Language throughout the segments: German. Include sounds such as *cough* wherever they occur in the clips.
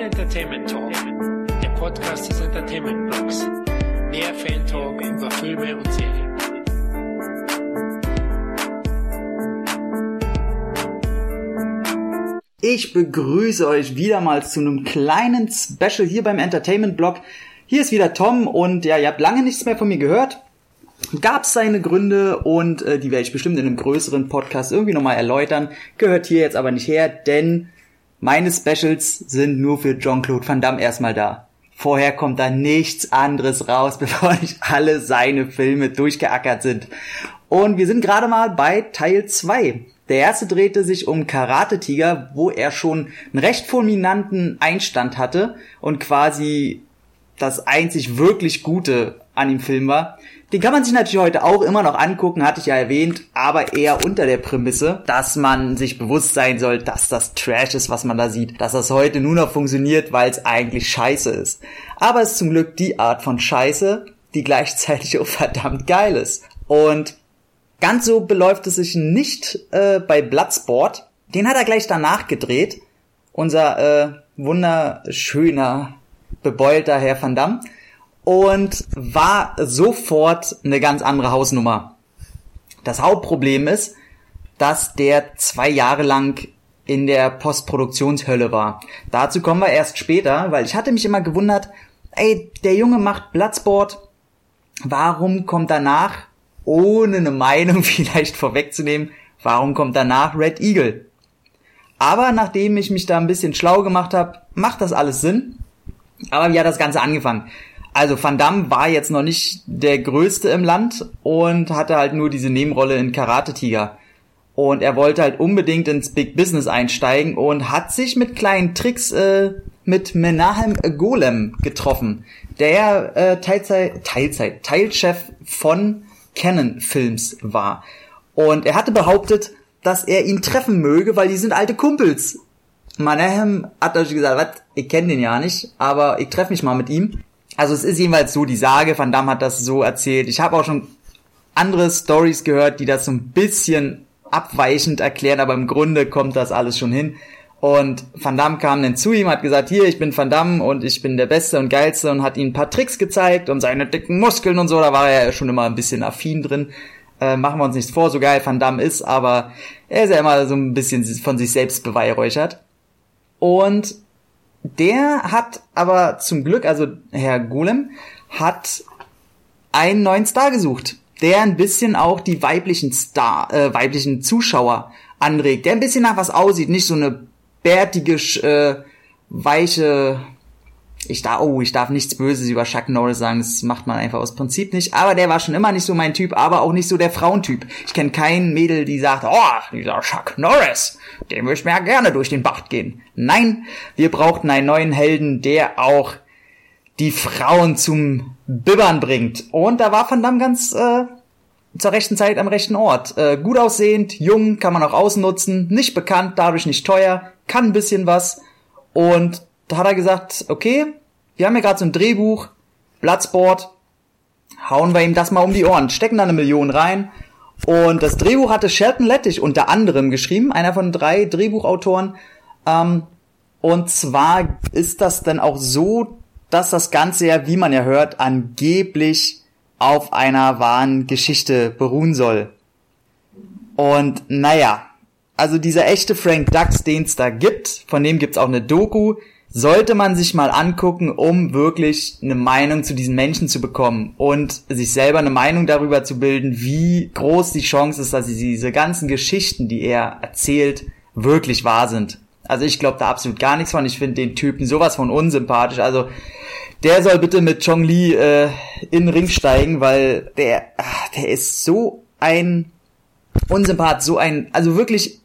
Entertainment Talk, der Podcast des Entertainment Blogs. Der Fan Talk über Filme und Serien. Ich begrüße euch wieder mal zu einem kleinen Special hier beim Entertainment Blog. Hier ist wieder Tom und ja, ihr habt lange nichts mehr von mir gehört. Gab seine Gründe und äh, die werde ich bestimmt in einem größeren Podcast irgendwie nochmal erläutern. Gehört hier jetzt aber nicht her, denn meine Specials sind nur für Jean-Claude Van Damme erstmal da. Vorher kommt da nichts anderes raus, *laughs* bevor nicht alle seine Filme durchgeackert sind. Und wir sind gerade mal bei Teil 2. Der erste drehte sich um Karate Tiger, wo er schon einen recht fulminanten Einstand hatte und quasi das einzig wirklich Gute an dem Film war. Den kann man sich natürlich heute auch immer noch angucken, hatte ich ja erwähnt, aber eher unter der Prämisse, dass man sich bewusst sein soll, dass das Trash ist, was man da sieht, dass das heute nur noch funktioniert, weil es eigentlich scheiße ist. Aber es ist zum Glück die Art von Scheiße, die gleichzeitig *laughs* auch verdammt geil ist. Und Ganz so beläuft es sich nicht äh, bei Bloodsport. Den hat er gleich danach gedreht. Unser äh, wunderschöner, bebeulter Herr Van Damme. Und war sofort eine ganz andere Hausnummer. Das Hauptproblem ist, dass der zwei Jahre lang in der Postproduktionshölle war. Dazu kommen wir erst später, weil ich hatte mich immer gewundert, ey, der Junge macht Bloodsport, warum kommt danach ohne eine Meinung *laughs* vielleicht vorwegzunehmen, warum kommt danach Red Eagle? Aber nachdem ich mich da ein bisschen schlau gemacht habe, macht das alles Sinn. Aber wie hat das Ganze angefangen? Also Van Damme war jetzt noch nicht der größte im Land und hatte halt nur diese Nebenrolle in Karate Tiger. Und er wollte halt unbedingt ins Big Business einsteigen und hat sich mit kleinen Tricks äh, mit Menahem Golem getroffen. Der äh, Teilzeit, Teilzeit, Teilchef von Canon-Films war. Und er hatte behauptet, dass er ihn treffen möge, weil die sind alte Kumpels. Manahem hat natürlich gesagt, was, ich kenne den ja nicht, aber ich treffe mich mal mit ihm. Also es ist jedenfalls so die Sage, Van Damme hat das so erzählt. Ich habe auch schon andere Stories gehört, die das so ein bisschen abweichend erklären, aber im Grunde kommt das alles schon hin. Und Van Damme kam dann zu ihm, hat gesagt, hier, ich bin Van Damme und ich bin der Beste und Geilste und hat ihm ein paar Tricks gezeigt und seine dicken Muskeln und so, da war er ja schon immer ein bisschen affin drin. Äh, machen wir uns nichts vor, so geil Van Damme ist, aber er ist ja immer so ein bisschen von sich selbst beweihräuchert. Und der hat aber zum Glück, also Herr Golem, hat einen neuen Star gesucht, der ein bisschen auch die weiblichen Star, äh, weiblichen Zuschauer anregt, der ein bisschen nach was aussieht, nicht so eine bärtige, äh, weiche, ich darf, oh, ich darf nichts Böses über Chuck Norris sagen, das macht man einfach aus Prinzip nicht. Aber der war schon immer nicht so mein Typ, aber auch nicht so der Frauentyp. Ich kenne keinen Mädel, die sagt, oh, dieser Chuck Norris, dem würde ich mir ja gerne durch den Bart gehen. Nein, wir brauchten einen neuen Helden, der auch die Frauen zum Bibbern bringt. Und da war Van Damme ganz äh, zur rechten Zeit am rechten Ort. Äh, gut aussehend, jung, kann man auch ausnutzen, nicht bekannt, dadurch nicht teuer, kann ein bisschen was. Und da hat er gesagt, okay, wir haben ja gerade so ein Drehbuch, Bloodsport, hauen wir ihm das mal um die Ohren, stecken da eine Million rein. Und das Drehbuch hatte Shelton Lettich unter anderem geschrieben, einer von drei Drehbuchautoren. Ähm, und zwar ist das dann auch so, dass das Ganze ja, wie man ja hört, angeblich auf einer wahren Geschichte beruhen soll. Und naja, also dieser echte Frank Dux, den es da gibt, von dem gibt's auch eine Doku, sollte man sich mal angucken, um wirklich eine Meinung zu diesen Menschen zu bekommen und sich selber eine Meinung darüber zu bilden, wie groß die Chance ist, dass diese ganzen Geschichten, die er erzählt, wirklich wahr sind. Also ich glaube da absolut gar nichts von. Ich finde den Typen sowas von unsympathisch. Also der soll bitte mit Chong Li äh, in den Ring steigen, weil der, ach, der ist so ein Unsympath, so ein, also wirklich,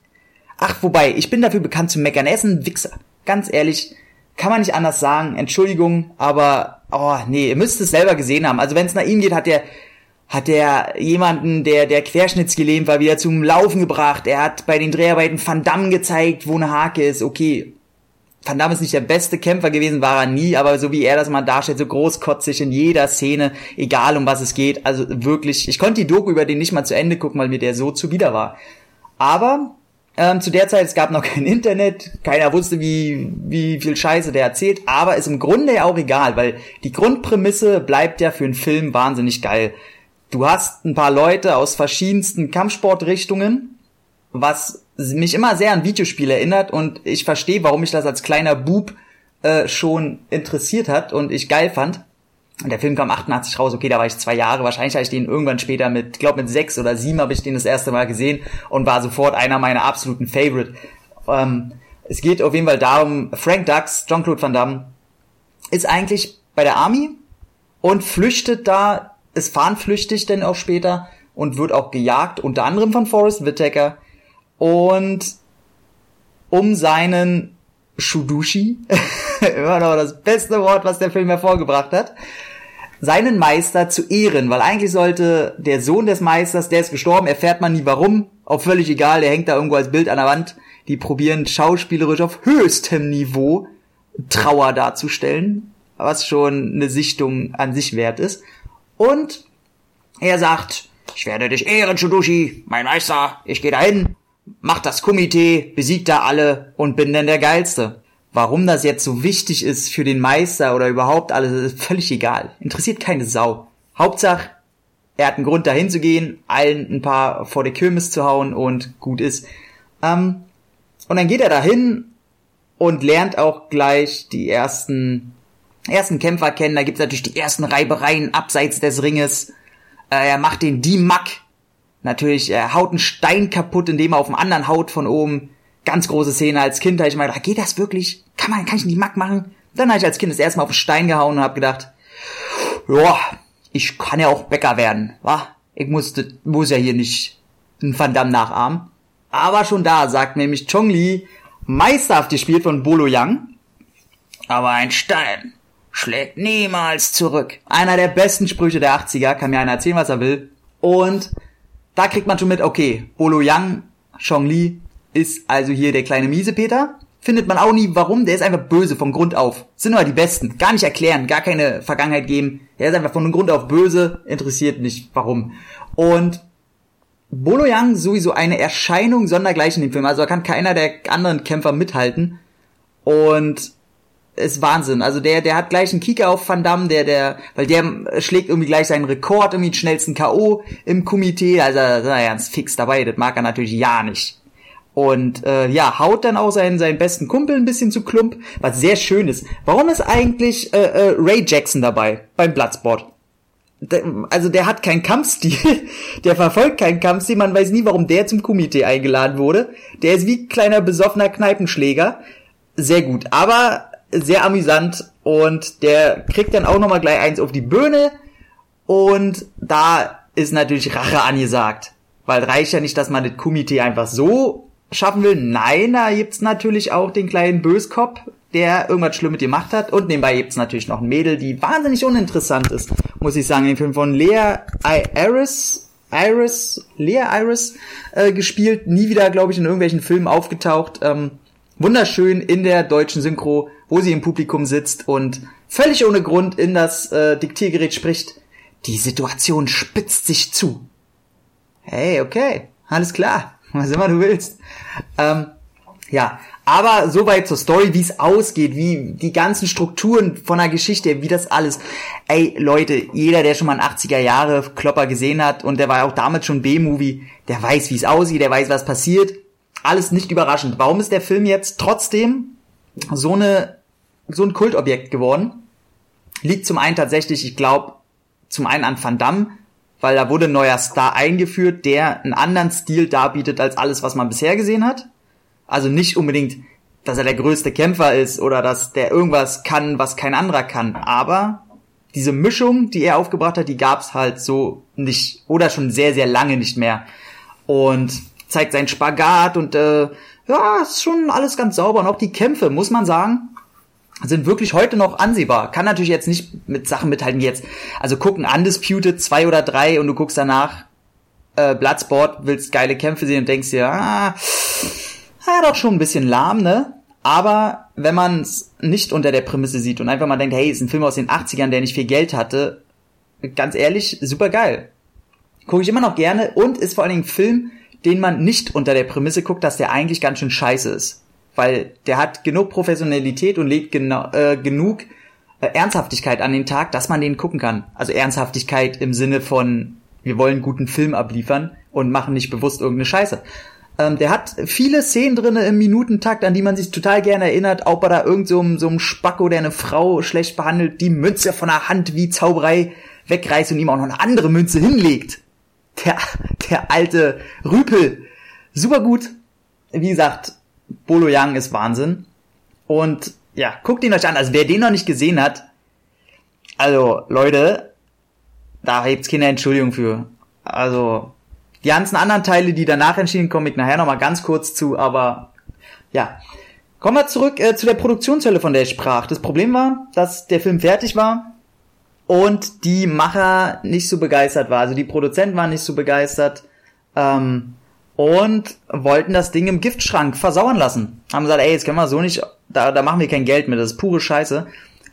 ach, wobei, ich bin dafür bekannt zu meckern. Er ist ein Wichser. Ganz ehrlich, kann man nicht anders sagen. Entschuldigung, aber, oh, nee, ihr müsst es selber gesehen haben. Also wenn es nach ihm geht, hat der, hat der jemanden, der, der querschnittsgelähmt war, wieder zum Laufen gebracht. Er hat bei den Dreharbeiten Van Damme gezeigt, wo eine Hake ist. Okay, Van Damme ist nicht der beste Kämpfer gewesen, war er nie, aber so wie er das mal darstellt, so großkotzig in jeder Szene, egal um was es geht, also wirklich, ich konnte die Doku über den nicht mal zu Ende gucken, weil mir der so zuwider war. Aber Ähm, zu der Zeit, es gab noch kein Internet, keiner wusste, wie, wie viel Scheiße der erzählt, aber ist im Grunde ja auch egal, weil die Grundprämisse bleibt ja für einen Film wahnsinnig geil. Du hast ein paar Leute aus verschiedensten Kampfsportrichtungen, was mich immer sehr an Videospiele erinnert und ich verstehe, warum mich das als kleiner Bub äh, schon interessiert hat und ich geil fand. Und der Film kam 88 raus, okay, da war ich zwei Jahre. Wahrscheinlich habe ich den irgendwann später mit, glaube mit sechs oder sieben habe ich den das erste Mal gesehen und war sofort einer meiner absoluten Favorite. Ähm, es geht auf jeden Fall darum, Frank Dux, Jean-Claude Van Damme, ist eigentlich bei der Army und flüchtet da, ist fahnenflüchtig denn auch später und wird auch gejagt, unter anderem von Forrest Whitaker. Und um seinen Shudushi, *laughs* *laughs* immer noch das beste Wort, was der Film hervorgebracht hat, seinen Meister zu ehren, weil eigentlich sollte der Sohn des Meisters, der ist gestorben, erfährt man nie warum, auch völlig egal, der hängt da irgendwo als Bild an der Wand, die probieren schauspielerisch auf höchstem Niveau Trauer darzustellen, was schon eine Sichtung an sich wert ist. Und er sagt, ich werde dich ehren, Shudushi, mein Meister, ich gehe dahin, mach das Komitee, besiegt da alle und bin dann der Geilste. Warum das jetzt so wichtig ist für den Meister oder überhaupt alles, ist völlig egal. Interessiert keine Sau. Hauptsache, er hat einen Grund dahin zu gehen, allen ein paar vor der Kirmes zu hauen und gut ist. Ähm, und dann geht er dahin und lernt auch gleich die ersten, ersten Kämpfer kennen. Da gibt's natürlich die ersten Reibereien abseits des Ringes. Äh, er macht den D-Mack. Natürlich, er haut einen Stein kaputt, indem er auf dem anderen haut von oben ganz große Szene als Kind, da ich gedacht, geht das wirklich? Kann man, kann ich nicht Mack machen? Dann habe ich als Kind das erste Mal auf den Stein gehauen und habe gedacht, ja, ich kann ja auch Bäcker werden, wa? Ich musste, muss ja hier nicht einen Van Damme nachahmen. Aber schon da sagt nämlich Chong Li, meisterhaft gespielt von Bolo Yang. Aber ein Stein schlägt niemals zurück. Einer der besten Sprüche der 80er, kann mir einer erzählen, was er will. Und da kriegt man schon mit, okay, Bolo Yang, Chong Li, ist also hier der kleine Miesepeter. Findet man auch nie, warum. Der ist einfach böse vom Grund auf. Sind aber die Besten. Gar nicht erklären, gar keine Vergangenheit geben. Der ist einfach von Grund auf böse, interessiert nicht warum. Und Bolo Yang sowieso eine Erscheinung sondergleichen dem Film. Also da kann keiner der anderen Kämpfer mithalten. Und ist Wahnsinn. Also der, der hat gleich einen Kicker auf Van Damme, der, der, weil der schlägt irgendwie gleich seinen Rekord, irgendwie den schnellsten K.O. im Komitee. Also da ist er ganz fix dabei. Das mag er natürlich ja nicht und äh, ja, haut dann auch seinen, seinen besten Kumpel ein bisschen zu Klump, was sehr schön ist. Warum ist eigentlich äh, äh, Ray Jackson dabei beim Bloodsport? also der hat keinen Kampfstil, *laughs* der verfolgt keinen Kampfstil, man weiß nie, warum der zum Komitee eingeladen wurde. Der ist wie kleiner besoffener Kneipenschläger. Sehr gut, aber sehr amüsant und der kriegt dann auch nochmal gleich eins auf die Bühne und da ist natürlich Rache angesagt. Weil reicht ja nicht, dass man das Komitee einfach so schaffen will. Nein, da gibt's natürlich auch den kleinen Böskopf, der irgendwas Schlimmes gemacht hat. Und nebenbei gibt's natürlich noch ein Mädel, die wahnsinnig uninteressant ist, muss ich sagen. Den Film von Lea Iris, Iris, Lea Iris äh, gespielt. Nie wieder, glaube ich, in irgendwelchen Filmen aufgetaucht. Ähm, wunderschön in der deutschen Synchro, wo sie im Publikum sitzt und völlig ohne Grund in das äh, Diktiergerät spricht. Die Situation spitzt sich zu. Hey, okay, alles klar was immer du willst. Ähm, ja, aber soweit zur Story, wie es ausgeht, wie die ganzen Strukturen von der Geschichte, wie das alles. Ey, Leute, jeder, der schon mal einen 80er Jahre Klopper gesehen hat und der war auch damals schon B-Movie, der weiß, wie es aussieht, der weiß, was passiert. Alles nicht überraschend. Warum ist der Film jetzt trotzdem so eine so ein Kultobjekt geworden? Liegt zum einen tatsächlich, ich glaube, zum einen an Van Damme, weil da wurde ein neuer Star eingeführt, der einen anderen Stil darbietet als alles, was man bisher gesehen hat. Also nicht unbedingt, dass er der größte Kämpfer ist oder dass der irgendwas kann, was kein anderer kann, aber diese Mischung, die er aufgebracht hat, die gab's halt so nicht oder schon sehr, sehr lange nicht mehr. Und zeigt seinen Spagat und äh, ja, ist schon alles ganz sauber. Und auch die Kämpfe, muss man sagen, sind wirklich heute noch ansehbar. Kann natürlich jetzt nicht mit Sachen mithalten wie jetzt. Also gucken Undisputed zwei oder drei und du guckst danach äh, Bloodsport, willst geile Kämpfe sehen und denkst dir, ah, ja, doch schon ein bisschen lahm, ne? Aber wenn man es nicht unter der Prämisse sieht und einfach mal denkt, hey, ist ein Film aus den 80ern, der nicht viel Geld hatte, ganz ehrlich, super geil. Gucke ich immer noch gerne und ist vor allen Dingen ein Film, den man nicht unter der Prämisse guckt, dass der eigentlich ganz schön scheiße ist. Weil der hat genug Professionalität und legt genau, äh, genug äh, Ernsthaftigkeit an den Tag, dass man den gucken kann. Also Ernsthaftigkeit im Sinne von, wir wollen guten Film abliefern und machen nicht bewusst irgendeine Scheiße. Ähm, der hat viele Szenen drinne im Minutentakt, an die man sich total gerne erinnert, auch bei da irgend so, so einem Spacko, der eine Frau schlecht behandelt, die Münze von der Hand wie Zauberei wegreißt und ihm auch noch eine andere Münze hinlegt. Der, der alte Rüpel. Super gut. Wie gesagt, Bolo Yang ist Wahnsinn. Und ja, guckt ihn euch an. Also wer den noch nicht gesehen hat, also Leute, da gibt's keine Entschuldigung für. Also die ganzen anderen Teile, die danach entschieden, komme ich nachher nochmal ganz kurz zu, aber ja. Kommen wir zurück äh, zu der Produktionshölle, von der ich sprach. Das Problem war, dass der Film fertig war und die Macher nicht so begeistert war. Also die Produzenten waren nicht so begeistert ähm, und wollten das Ding im Giftschrank versauern lassen. Haben gesagt, ey, jetzt können wir so nicht, da, da machen wir kein Geld mit, das ist pure Scheiße.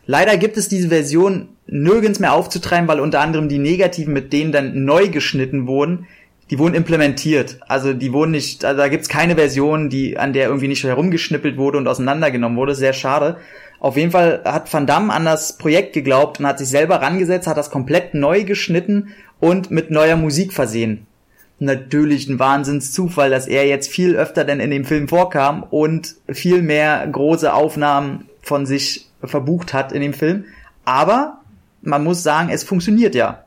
Leider gibt es diese Version nirgends mehr aufzutreiben, weil unter anderem die negativen, mit denen dann neu geschnitten wurden, die wurden implementiert. Also die wurden nicht, also da gibt's keine Version, die an der irgendwie nicht herumgeschnippelt wurde und auseinandergenommen wurde. Sehr schade. Auf jeden Fall hat Van Damme an das Projekt geglaubt und hat sich selber rangesetzt, hat das komplett neu geschnitten und mit neuer Musik versehen. Natürlich ein Wahnsinnszufall, dass er jetzt viel öfter denn in dem Film vorkam und viel mehr große Aufnahmen von sich verbucht hat in dem Film. Aber man muss sagen, es funktioniert ja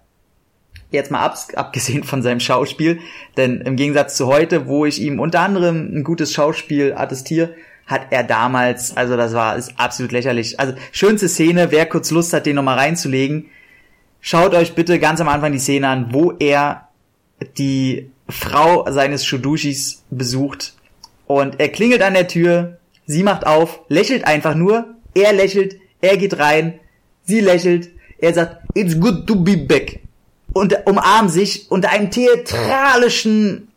jetzt mal ab, abgesehen von seinem Schauspiel, denn im Gegensatz zu heute, wo ich ihm unter anderem ein gutes Schauspiel attestiere, hat er damals, also das war ist absolut lächerlich. Also schönste Szene, wer kurz Lust hat, den nochmal reinzulegen, schaut euch bitte ganz am Anfang die Szene an, wo er die Frau seines Shudushis besucht und er klingelt an der Tür, sie macht auf, lächelt einfach nur, er lächelt, er geht rein, sie lächelt, er sagt, it's good to be back und umarmen sich unter einem theatralischen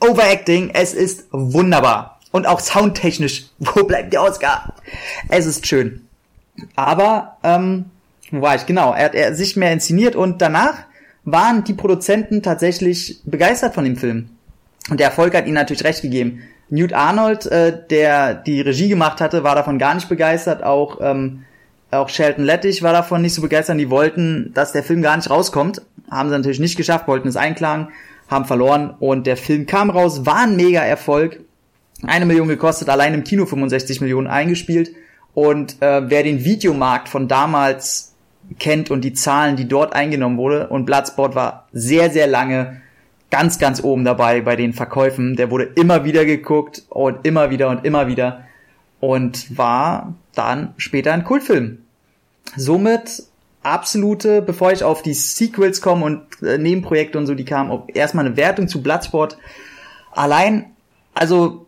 Overacting. Es ist wunderbar. Und auch soundtechnisch. *laughs* Wo bleibt der Oscar? Es ist schön. Aber, ähm, wo war ich? Genau, er hat er sich mehr inszeniert und danach waren die Produzenten tatsächlich begeistert von dem Film. Und der Erfolg hat ihnen natürlich recht gegeben. Newt Arnold, äh, der die Regie gemacht hatte, war davon gar nicht begeistert. Auch ähm, auch Shelton Lettich war davon nicht so begeistert. Die wollten, dass der Film gar nicht rauskommt. Haben sie natürlich nicht geschafft, wollten es einklagen, haben verloren und der Film kam raus, war ein mega Erfolg. Eine Million gekostet, allein im Kino 65 Millionen eingespielt. Und äh, wer den Videomarkt von damals kennt und die Zahlen, die dort eingenommen wurde, und Bloodsport war sehr, sehr lange ganz, ganz oben dabei bei den Verkäufen. Der wurde immer wieder geguckt und immer wieder und immer wieder und war dann später ein Kultfilm. Somit absolute, bevor ich auf die Sequels komme und äh, Nebenprojekte und so, die kamen, erstmal eine Wertung zu Bloodsport. Allein, also,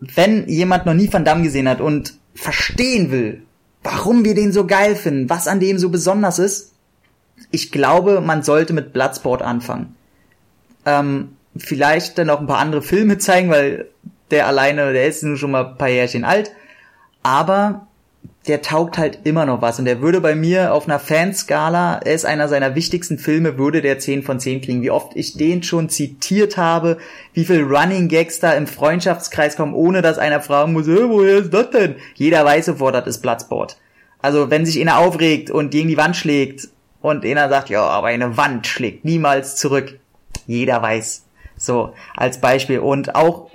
wenn jemand noch nie Van Damme gesehen hat und verstehen will, warum wir den so geil finden, was an dem so besonders ist, ich glaube, man sollte mit Bloodsport anfangen. Ähm, vielleicht dann auch ein paar andere Filme *laughs* zeigen, weil der alleine, der ist nun schon mal ein paar Jährchen alt. Aber der taugt halt immer noch was und der würde bei mir auf einer Fanskala, er ist einer seiner wichtigsten Filme, würde der 10 von 10 kriegen. Wie oft ich den schon zitiert habe, wie viel Running Gags da im Freundschaftskreis kommen, ohne dass einer fragen muss, hey, woher ist das denn? Jeder weiß sofort, das ist Bloodsport. Also wenn sich einer aufregt und gegen die Wand schlägt und einer sagt, ja, aber eine Wand schlägt niemals zurück. Jeder weiß. So, als Beispiel. Und auch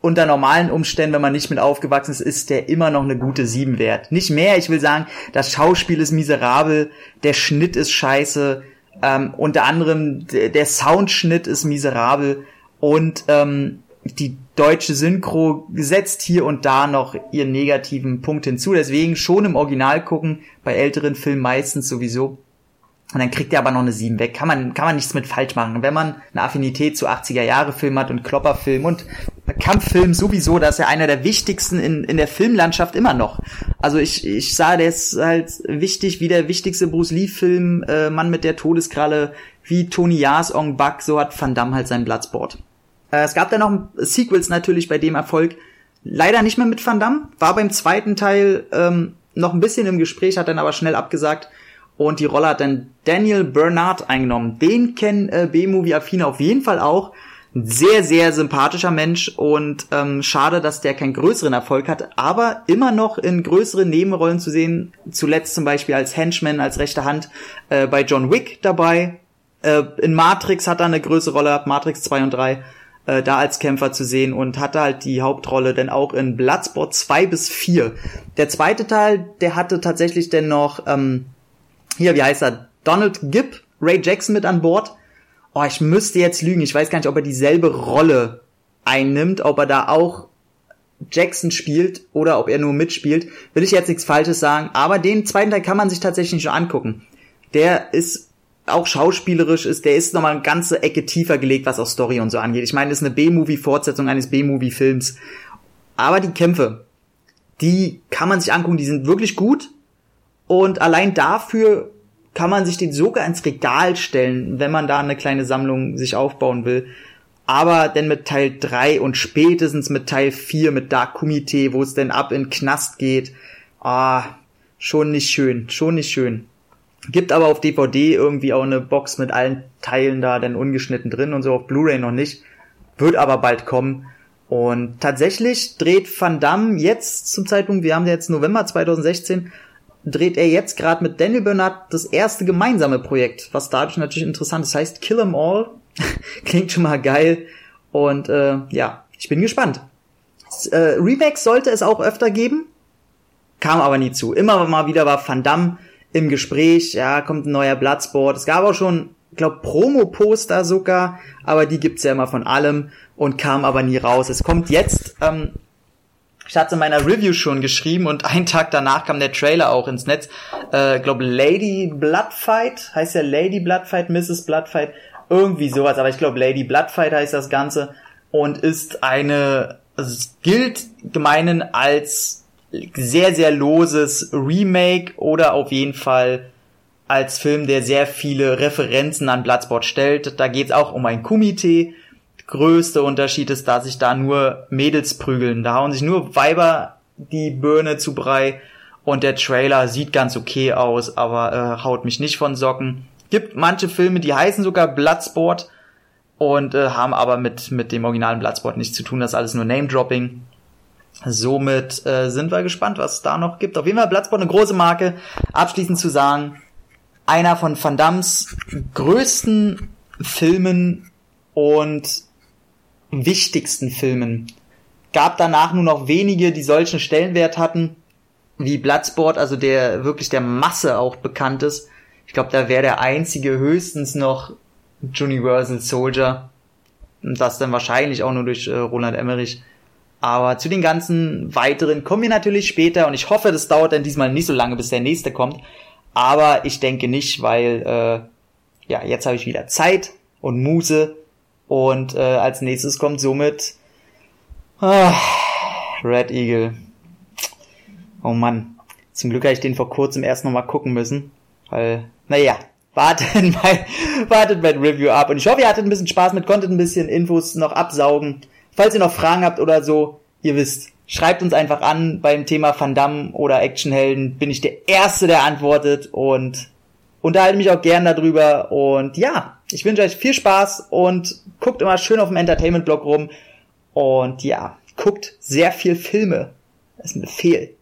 unter normalen Umständen, wenn man nicht mit aufgewachsen ist, ist der immer noch eine gute 7 wert. Nicht mehr, ich will sagen, das Schauspiel ist miserabel, der Schnitt ist scheiße, ähm, unter anderem der Soundschnitt ist miserabel und ähm, die deutsche Synchro setzt hier und da noch ihren negativen Punkt hinzu. Deswegen schon im Original gucken, bei älteren Filmen meistens sowieso. Und dann kriegt er aber noch eine 7 weg. Kann man, kann man nichts mit falsch machen. Wenn man eine Affinität zu 80er Jahre Film hat und Klopperfilm und Kampffilm sowieso, das ist ja einer der wichtigsten in, in der Filmlandschaft immer noch. Also ich, ich sah, der ist halt wichtig wie der wichtigste Bruce Lee Film, äh, Mann mit der Todeskralle, wie Tony Ya's Ong Bak, so hat Van Damme halt seinen Bloodsport. Äh, es gab dann noch Sequels natürlich bei dem Erfolg. Leider nicht mehr mit Van Damme, war beim zweiten Teil ähm, noch ein bisschen im Gespräch, hat dann aber schnell abgesagt und die Rolle hat dann Daniel Bernard eingenommen. Den kennen äh, B-Movie-Affine auf jeden Fall auch. Ein sehr, sehr sympathischer Mensch und ähm, schade, dass der keinen größeren Erfolg hat, aber immer noch in größeren Nebenrollen zu sehen. Zuletzt zum Beispiel als Henchman, als rechte Hand äh, bei John Wick dabei. Äh, in Matrix hat er eine größere Rolle gehabt, Matrix 2 und 3, äh, da als Kämpfer zu sehen und hatte halt die Hauptrolle denn auch in Bloodsport 2 bis 4. Der zweite Teil, der hatte tatsächlich denn noch, ähm, hier, wie heißt er, Donald Gibb, Ray Jackson mit an Bord oh, ich müsste jetzt lügen, ich weiß gar nicht, ob er dieselbe Rolle einnimmt, ob er da auch Jackson spielt oder ob er nur mitspielt, will ich jetzt nichts Falsches sagen, aber den zweiten Teil kann man sich tatsächlich schon angucken. Der ist auch schauspielerisch ist, der ist nochmal eine ganze Ecke tiefer gelegt, was auch Story und so angeht. Ich meine, das ist eine B-Movie-Fortsetzung eines B-Movie-Films. Aber die Kämpfe, die kann man sich angucken, die sind wirklich gut. Und allein dafür kann man sich den sogar ins Regal stellen, wenn man da eine kleine Sammlung sich aufbauen will. Aber denn mit Teil 3 und spätestens mit Teil 4, mit Dark Kumite, wo es denn ab in Knast geht, ah, schon nicht schön, schon nicht schön. Gibt aber auf DVD irgendwie auch eine Box mit allen Teilen da dann ungeschnitten drin und so auf Blu-ray noch nicht. Wird aber bald kommen. Und tatsächlich dreht Van Damme jetzt zum Zeitpunkt, wir haben jetzt November 2016, dreht er jetzt gerade mit Daniel Bernard das erste gemeinsame Projekt, was dadurch natürlich interessant ist. Das heißt Kill 'em All. *laughs* Klingt schon mal geil. Und äh, ja, ich bin gespannt. äh, Remakes sollte es auch öfter geben, kam aber nie zu. Immer mal wieder war Van Damme im Gespräch, ja, kommt ein neuer Bloodsport. Es gab auch schon, glaub, Promo-Poster sogar, aber die gibt's ja immer von allem und kam aber nie raus. Es kommt jetzt ähm, ich hatte in meiner Review schon geschrieben und einen Tag danach kam der Trailer auch ins Netz. Äh, glaube Lady Bloodfight heißt ja Lady Bloodfight, Mrs. Bloodfight, irgendwie sowas. Aber ich glaube Lady Bloodfight heißt das Ganze und ist eine, also es gilt gemeinen als sehr sehr loses Remake oder auf jeden Fall als Film, der sehr viele Referenzen an Bloodsport stellt. Da geht es auch um ein Kumite größte Unterschied ist, dass sich da nur Mädels prügeln. Da hauen sich nur Weiber die Birne zu Brei und der Trailer sieht ganz okay aus, aber äh, haut mich nicht von Socken. Gibt manche Filme, die heißen sogar Bloodsport und äh, haben aber mit, mit dem originalen Bloodsport nichts zu tun. Das ist alles nur Name-Dropping. Somit äh, sind wir gespannt, was es da noch gibt. Auf jeden Fall Bloodsport eine große Marke. Abschließend zu sagen, einer von Van Dams größten Filmen und wichtigsten Filmen. Gab danach nur noch wenige, die solchen Stellenwert hatten, wie Bloodsport, also der wirklich der Masse auch bekannt ist. Ich glaube, da wäre der einzige höchstens noch Universal Soldier. Und das dann wahrscheinlich auch nur durch äh, Roland Emmerich. Aber zu den ganzen weiteren kommen wir natürlich später und ich hoffe, das dauert dann diesmal nicht so lange, bis der nächste kommt. Aber ich denke nicht, weil äh, ja, jetzt habe ich wieder Zeit und Muße und äh, als nächstes kommt somit ah, Red Eagle. Oh Mann. Zum Glück habe ich den vor kurzem erst nochmal gucken müssen. Weil, naja, wartet *laughs* mein, wartet mein Review ab. Und ich hoffe, ihr hattet ein bisschen Spaß mit, konntet ein bisschen Infos noch absaugen. Falls ihr noch Fragen habt oder so, ihr wisst, schreibt uns einfach an beim Thema Van Damme oder Actionhelden. Bin ich der Erste, der antwortet und unterhalte mich auch gern darüber. Und ja, ich wünsche euch viel Spaß und guckt immer schön auf dem Entertainment-Blog rum. Und ja, guckt sehr viel Filme. Das ist ein Befehl.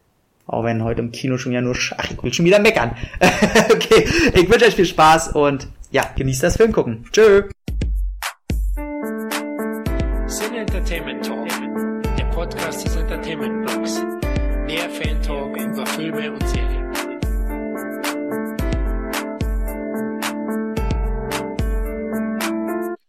Auch wenn heute im Kino schon wieder nur, ach, ich will schon wieder meckern. *laughs* okay, ich wünsche euch viel Spaß und ja, genießt das Filmgucken. Tschö. Sin Entertainment Talk, der Podcast des Entertainment Blogs. Mehr Fan Talk über Filme und Serien.